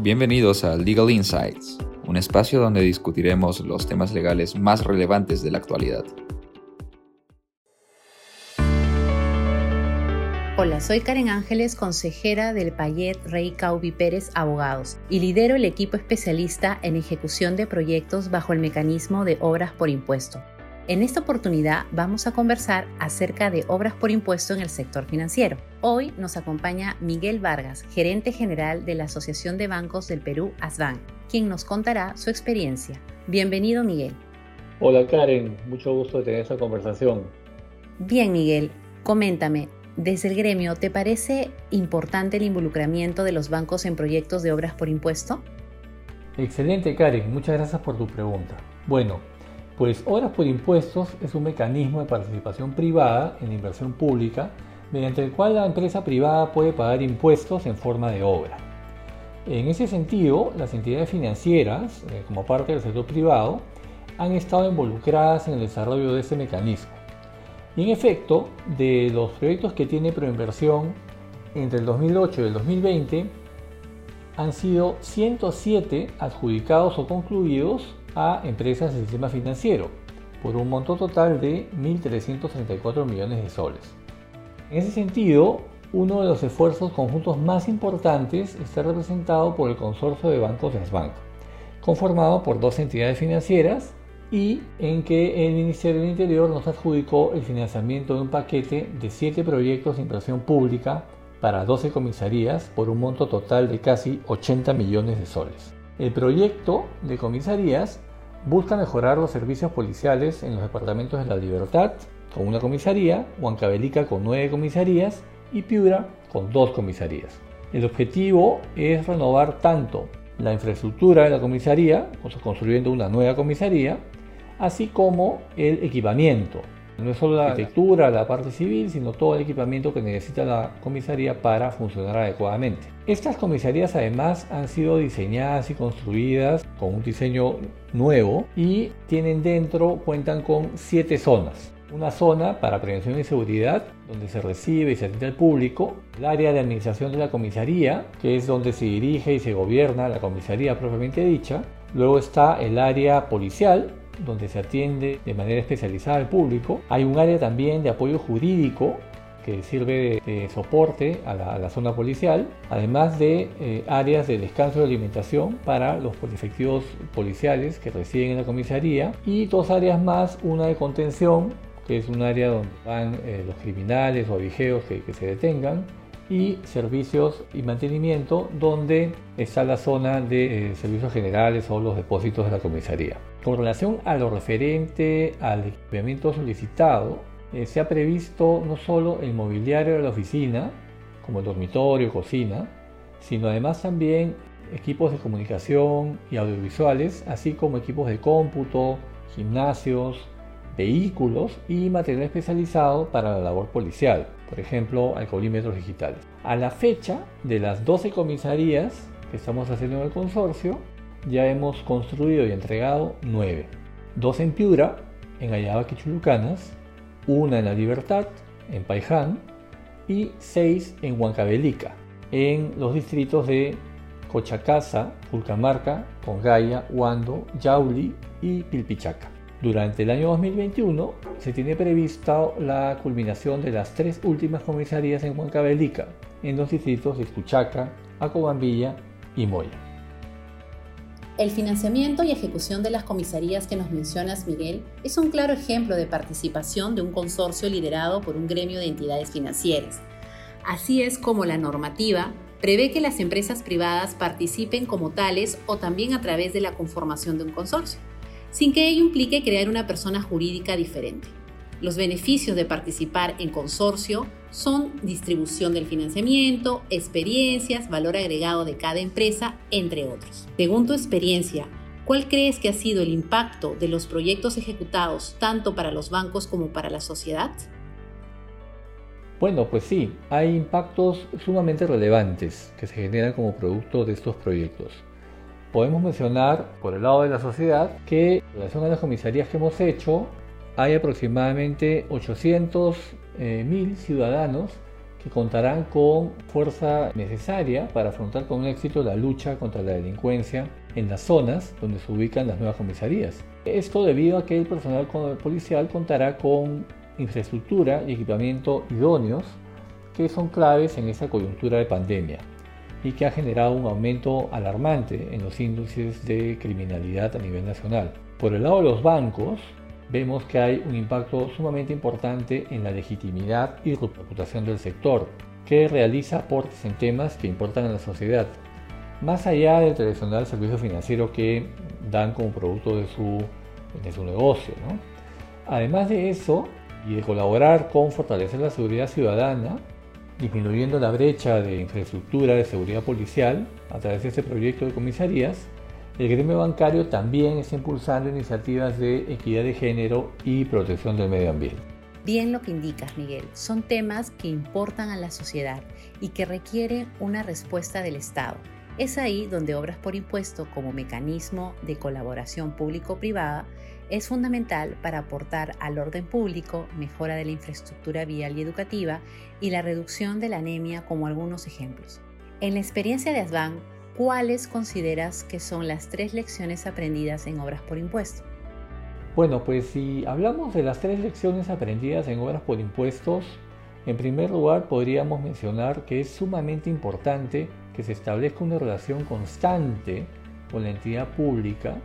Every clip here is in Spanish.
Bienvenidos a Legal Insights, un espacio donde discutiremos los temas legales más relevantes de la actualidad. Hola, soy Karen Ángeles, consejera del Payet Rey Caubi Pérez Abogados y lidero el equipo especialista en ejecución de proyectos bajo el mecanismo de obras por impuesto. En esta oportunidad vamos a conversar acerca de obras por impuesto en el sector financiero. Hoy nos acompaña Miguel Vargas, gerente general de la Asociación de Bancos del Perú, ASBAN, quien nos contará su experiencia. Bienvenido, Miguel. Hola, Karen. Mucho gusto de tener esta conversación. Bien, Miguel. Coméntame, desde el gremio, ¿te parece importante el involucramiento de los bancos en proyectos de obras por impuesto? Excelente, Karen. Muchas gracias por tu pregunta. Bueno, pues obras por impuestos es un mecanismo de participación privada en la inversión pública mediante el cual la empresa privada puede pagar impuestos en forma de obra. En ese sentido, las entidades financieras, eh, como parte del sector privado, han estado involucradas en el desarrollo de este mecanismo. Y en efecto, de los proyectos que tiene Proinversión entre el 2008 y el 2020, han sido 107 adjudicados o concluidos a empresas del sistema financiero, por un monto total de 1.334 millones de soles. En ese sentido, uno de los esfuerzos conjuntos más importantes está representado por el consorcio de bancos de Sbank, conformado por dos entidades financieras y en que el Ministerio del Interior nos adjudicó el financiamiento de un paquete de 7 proyectos de inversión pública para 12 comisarías por un monto total de casi 80 millones de soles. El proyecto de comisarías busca mejorar los servicios policiales en los departamentos de La Libertad, con una comisaría, Huancavelica con nueve comisarías y Piura con dos comisarías. El objetivo es renovar tanto la infraestructura de la comisaría, construyendo una nueva comisaría, así como el equipamiento. No es solo la arquitectura, la parte civil, sino todo el equipamiento que necesita la comisaría para funcionar adecuadamente. Estas comisarías además han sido diseñadas y construidas con un diseño nuevo y tienen dentro, cuentan con siete zonas. Una zona para prevención y seguridad, donde se recibe y se atiende al público. El área de administración de la comisaría, que es donde se dirige y se gobierna la comisaría propiamente dicha. Luego está el área policial, donde se atiende de manera especializada al público. Hay un área también de apoyo jurídico que sirve de, soporte a la, zona policial, además de eh, áreas de descanso y alimentación para los efectivos policiales que residen en la comisaría y dos áreas más, una de contención, que es un área donde van eh, los criminales o vigeos que, que se detengan, y servicios y mantenimiento, donde está la zona de eh, servicios generales o los depósitos de la comisaría. Con relación a lo referente al equipamiento solicitado, eh, se ha previsto no solo el mobiliario de la oficina, como el dormitorio, cocina, sino además también equipos de comunicación y audiovisuales, así como equipos de cómputo, gimnasios, vehículos y material especializado para la labor policial, por ejemplo, alcoholímetros digitales. A la fecha de las 12 comisarías que estamos haciendo en el consorcio, ya hemos construido y entregado 9. Dos en Piura, en Ayabaque Chulucanas, una en La Libertad, en Paiján, y 6 en Huancavelica, en los distritos de Cochacasa, Pulcamarca, Pongaya, Huando, Yauli y Pilpichaca. Durante el año 2021 se tiene prevista la culminación de las tres últimas comisarías en Huancavelica, en los distritos de Escuchaca, Acobambilla y Moya. El financiamiento y ejecución de las comisarías que nos mencionas, Miguel, es un claro ejemplo de participación de un consorcio liderado por un gremio de entidades financieras. Así es como la normativa prevé que las empresas privadas participen como tales o también a través de la conformación de un consorcio sin que ello implique crear una persona jurídica diferente. Los beneficios de participar en consorcio son distribución del financiamiento, experiencias, valor agregado de cada empresa, entre otros. Según tu experiencia, ¿cuál crees que ha sido el impacto de los proyectos ejecutados tanto para los bancos como para la sociedad? Bueno, pues sí, hay impactos sumamente relevantes que se generan como producto de estos proyectos. Podemos mencionar, por el lado de la sociedad, que en relación a las comisarías que hemos hecho, hay aproximadamente 800 eh, ciudadanos que contarán con fuerza necesaria para afrontar con éxito la lucha contra la delincuencia en las zonas donde se ubican las nuevas comisarías. Esto debido a que el personal policial contará con infraestructura y equipamiento idóneos que son claves en esta coyuntura de pandemia y que ha generado un aumento alarmante en los índices de criminalidad a nivel nacional. Por el lado de los bancos, vemos que hay un impacto sumamente importante en la legitimidad y reputación del sector, que realiza aportes en temas que importan a la sociedad, más allá del tradicional servicio financiero que dan como producto de su, de su negocio. Además de eso, y de colaborar con fortalecer la seguridad ciudadana, disminuyendo la brecha de infraestructura de seguridad policial a través de este proyecto de comisarías, el gremio bancario también está impulsando iniciativas de equidad de género y protección del medio ambiente. Bien lo que indicas, Miguel. Son temas que importan a la sociedad y que requieren una respuesta del Estado. Es ahí donde Obras por Impuesto como mecanismo de colaboración público-privada es fundamental para aportar al orden público, mejora de la infraestructura vial y educativa y la reducción de la anemia como algunos ejemplos. En la experiencia de ASBAN, ¿cuáles consideras que son las tres lecciones aprendidas en Obras por Impuesto? Bueno, pues si hablamos de las tres lecciones aprendidas en Obras por Impuestos, en primer lugar podríamos mencionar que es sumamente importante que se establezca una relación constante con la entidad pública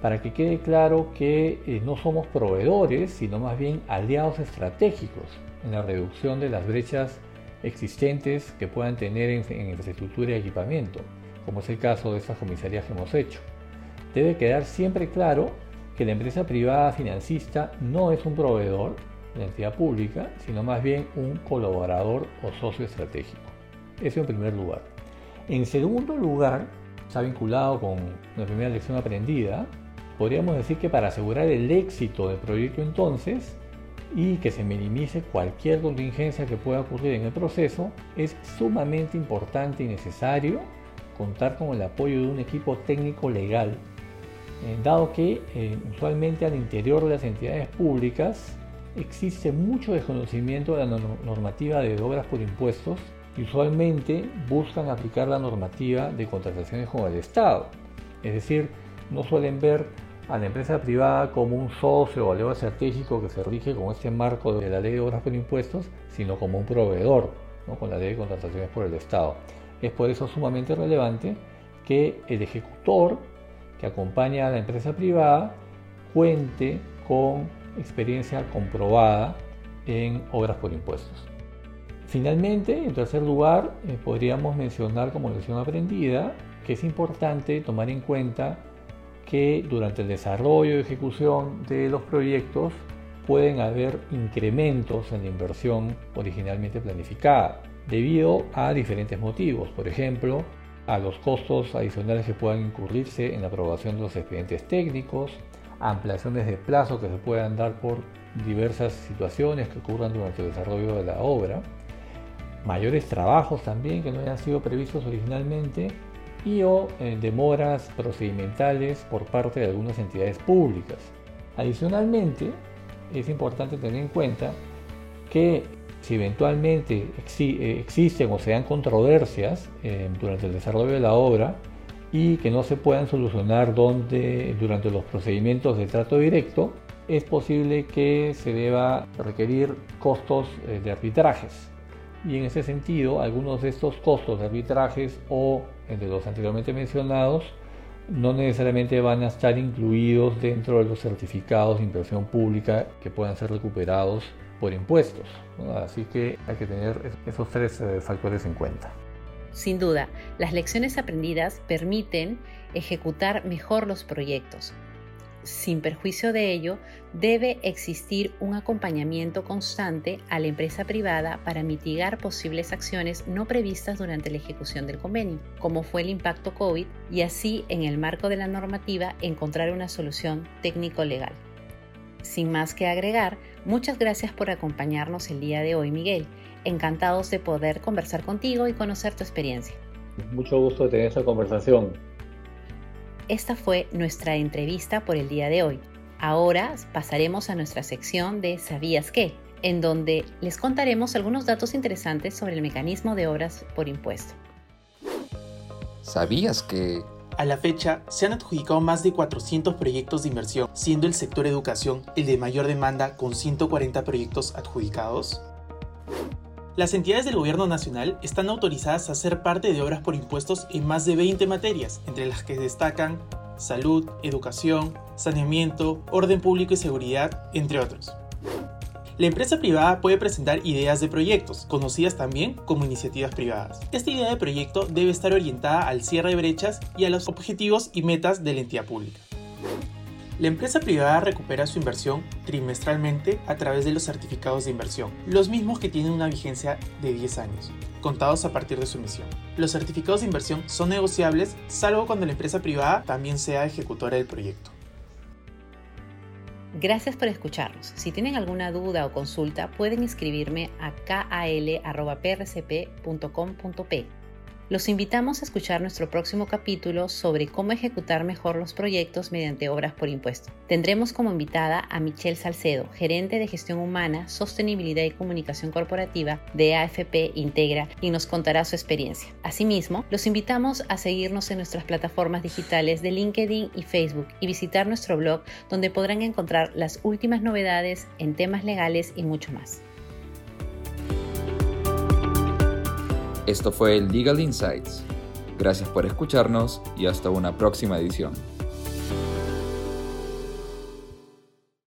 para que quede claro que eh, no somos proveedores, sino más bien aliados estratégicos en la reducción de las brechas existentes que puedan tener en infraestructura y equipamiento como es el caso de estas comisarías que hemos hecho. Debe quedar siempre claro que la empresa privada financista no es un proveedor la entidad pública, sino más bien un colaborador o socio estratégico. Eso en primer lugar. En segundo lugar, está vinculado con la primera lección aprendida, podríamos decir que para asegurar el éxito del proyecto entonces y que se minimice cualquier contingencia que pueda ocurrir en el proceso, es sumamente importante y necesario contar con el apoyo de un equipo técnico legal, eh, dado que eh, usualmente al interior de las entidades públicas existe mucho desconocimiento de la normativa de obras por impuestos y usualmente buscan aplicar la normativa de contrataciones con el Estado. Es decir, no suelen ver a la empresa privada como un socio o aliado estratégico que se rige con este marco de la ley de obras por impuestos, sino como un proveedor, con la ley de contrataciones por el Estado. Es por eso sumamente relevante que el ejecutor que acompaña a la empresa privada cuente con experiencia comprobada en obras por impuestos. Finalmente, en tercer lugar, eh, podríamos mencionar como lección aprendida que es importante tomar en cuenta que durante el desarrollo y ejecución de los proyectos pueden haber incrementos en la inversión originalmente planificada debido a diferentes motivos, por ejemplo, a los costos adicionales que puedan incurrirse en la aprobación de los expedientes técnicos, ampliaciones de plazo que se puedan dar por diversas situaciones que ocurran durante el desarrollo de la obra, mayores trabajos también que no hayan sido previstos originalmente y o eh, demoras procedimentales por parte de algunas entidades públicas. Adicionalmente, es importante tener en cuenta que si eventualmente eh, existen o se dan controversias eh, durante el desarrollo de la obra y que no se puedan solucionar durante los procedimientos de trato directo, es posible que se deba requerir costos de arbitrajes. Y en ese sentido, algunos de estos costos de arbitrajes o de los anteriormente mencionados no necesariamente van a estar incluidos dentro de los certificados de inversión pública que puedan ser recuperados por impuestos. Así que hay que tener esos tres eh, factores en cuenta. Sin duda, las lecciones aprendidas permiten ejecutar mejor los proyectos. Sin perjuicio de ello, debe existir un acompañamiento constante a la empresa privada para mitigar posibles acciones no previstas durante la ejecución del convenio, como fue el impacto COVID, y así, en el marco de la normativa, encontrar una solución técnico-legal. Sin más que agregar, muchas gracias por acompañarnos el día de hoy, Miguel. Encantados de poder conversar contigo y conocer tu experiencia. Mucho gusto de tener esta conversación. Esta fue nuestra entrevista por el día de hoy. Ahora pasaremos a nuestra sección de ¿Sabías qué? en donde les contaremos algunos datos interesantes sobre el mecanismo de obras por impuesto. ¿Sabías que... A la fecha, se han adjudicado más de 400 proyectos de inversión, siendo el sector educación el de mayor demanda con 140 proyectos adjudicados? Las entidades del gobierno nacional están autorizadas a ser parte de obras por impuestos en más de 20 materias, entre las que destacan salud, educación, saneamiento, orden público y seguridad, entre otros. La empresa privada puede presentar ideas de proyectos, conocidas también como iniciativas privadas. Esta idea de proyecto debe estar orientada al cierre de brechas y a los objetivos y metas de la entidad pública. La empresa privada recupera su inversión trimestralmente a través de los certificados de inversión, los mismos que tienen una vigencia de 10 años, contados a partir de su emisión. Los certificados de inversión son negociables salvo cuando la empresa privada también sea ejecutora del proyecto. Gracias por escucharnos. Si tienen alguna duda o consulta, pueden escribirme a kal.prcp.com.p. Los invitamos a escuchar nuestro próximo capítulo sobre cómo ejecutar mejor los proyectos mediante obras por impuesto. Tendremos como invitada a Michelle Salcedo, gerente de gestión humana, sostenibilidad y comunicación corporativa de AFP Integra, y nos contará su experiencia. Asimismo, los invitamos a seguirnos en nuestras plataformas digitales de LinkedIn y Facebook y visitar nuestro blog donde podrán encontrar las últimas novedades en temas legales y mucho más. Esto fue Legal Insights. Gracias por escucharnos y hasta una próxima edición.